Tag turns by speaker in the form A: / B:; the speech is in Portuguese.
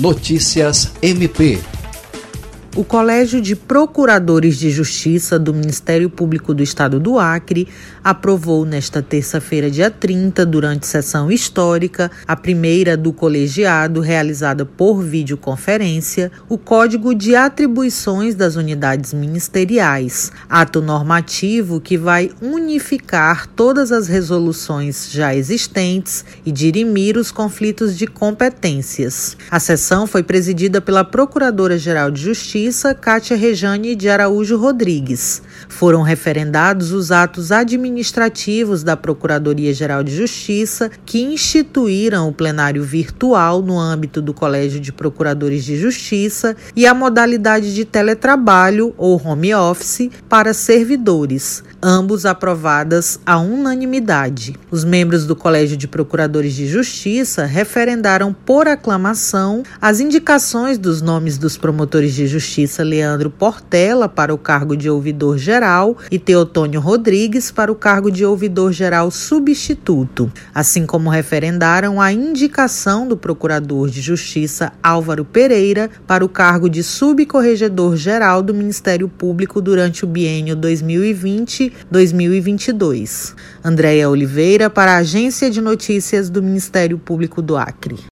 A: Notícias MP
B: o Colégio de Procuradores de Justiça do Ministério Público do Estado do Acre aprovou nesta terça-feira, dia 30, durante sessão histórica, a primeira do colegiado realizada por videoconferência, o Código de Atribuições das Unidades Ministeriais, ato normativo que vai unificar todas as resoluções já existentes e dirimir os conflitos de competências. A sessão foi presidida pela Procuradora-Geral de Justiça Justiça Cátia Rejane de Araújo Rodrigues. Foram referendados os atos administrativos da Procuradoria-Geral de Justiça que instituíram o plenário virtual no âmbito do Colégio de Procuradores de Justiça e a modalidade de teletrabalho ou home office para servidores, ambos aprovadas à unanimidade. Os membros do Colégio de Procuradores de Justiça referendaram por aclamação as indicações dos nomes dos promotores de justiça Justiça Leandro Portela para o cargo de ouvidor geral e Teotônio Rodrigues para o cargo de ouvidor geral substituto, assim como referendaram a indicação do Procurador de Justiça Álvaro Pereira para o cargo de subcorregedor geral do Ministério Público durante o biênio 2020-2022. Andréia Oliveira para a Agência de Notícias do Ministério Público do Acre.